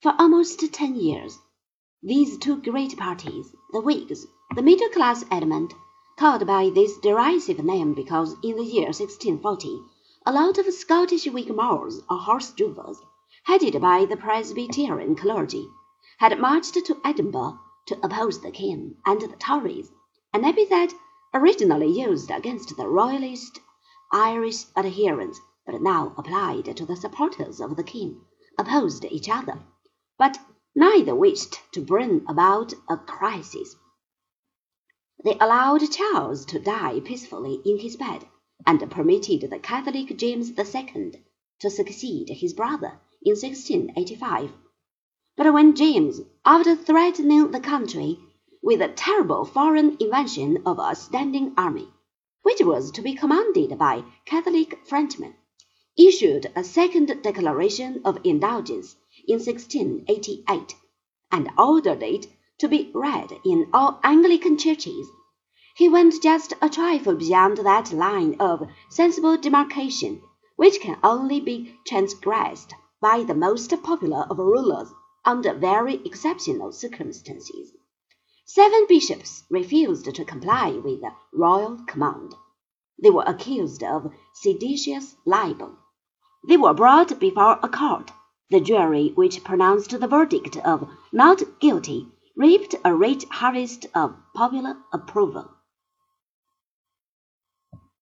For almost ten years, these two great parties, the Whigs, the middle class element, called by this derisive name because in the year 1640 a lot of Scottish Whiggamores or horse drovers, headed by the Presbyterian clergy, had marched to Edinburgh to oppose the King and the Tories, an epithet originally used against the Royalist Irish adherents, but now applied to the supporters of the King, opposed each other, but neither wished to bring about a crisis. They allowed Charles to die peacefully in his bed, and permitted the Catholic James II to succeed his brother in 1685. But when James, after threatening the country with a terrible foreign invasion of a standing army, which was to be commanded by Catholic Frenchmen, issued a second declaration of indulgence in 1688, and ordered it to be read in all Anglican churches. He went just a trifle beyond that line of sensible demarcation which can only be transgressed by the most popular of rulers under very exceptional circumstances. Seven bishops refused to comply with the royal command. They were accused of seditious libel. They were brought before a court. The jury which pronounced the verdict of not guilty reaped a rich harvest of popular approval.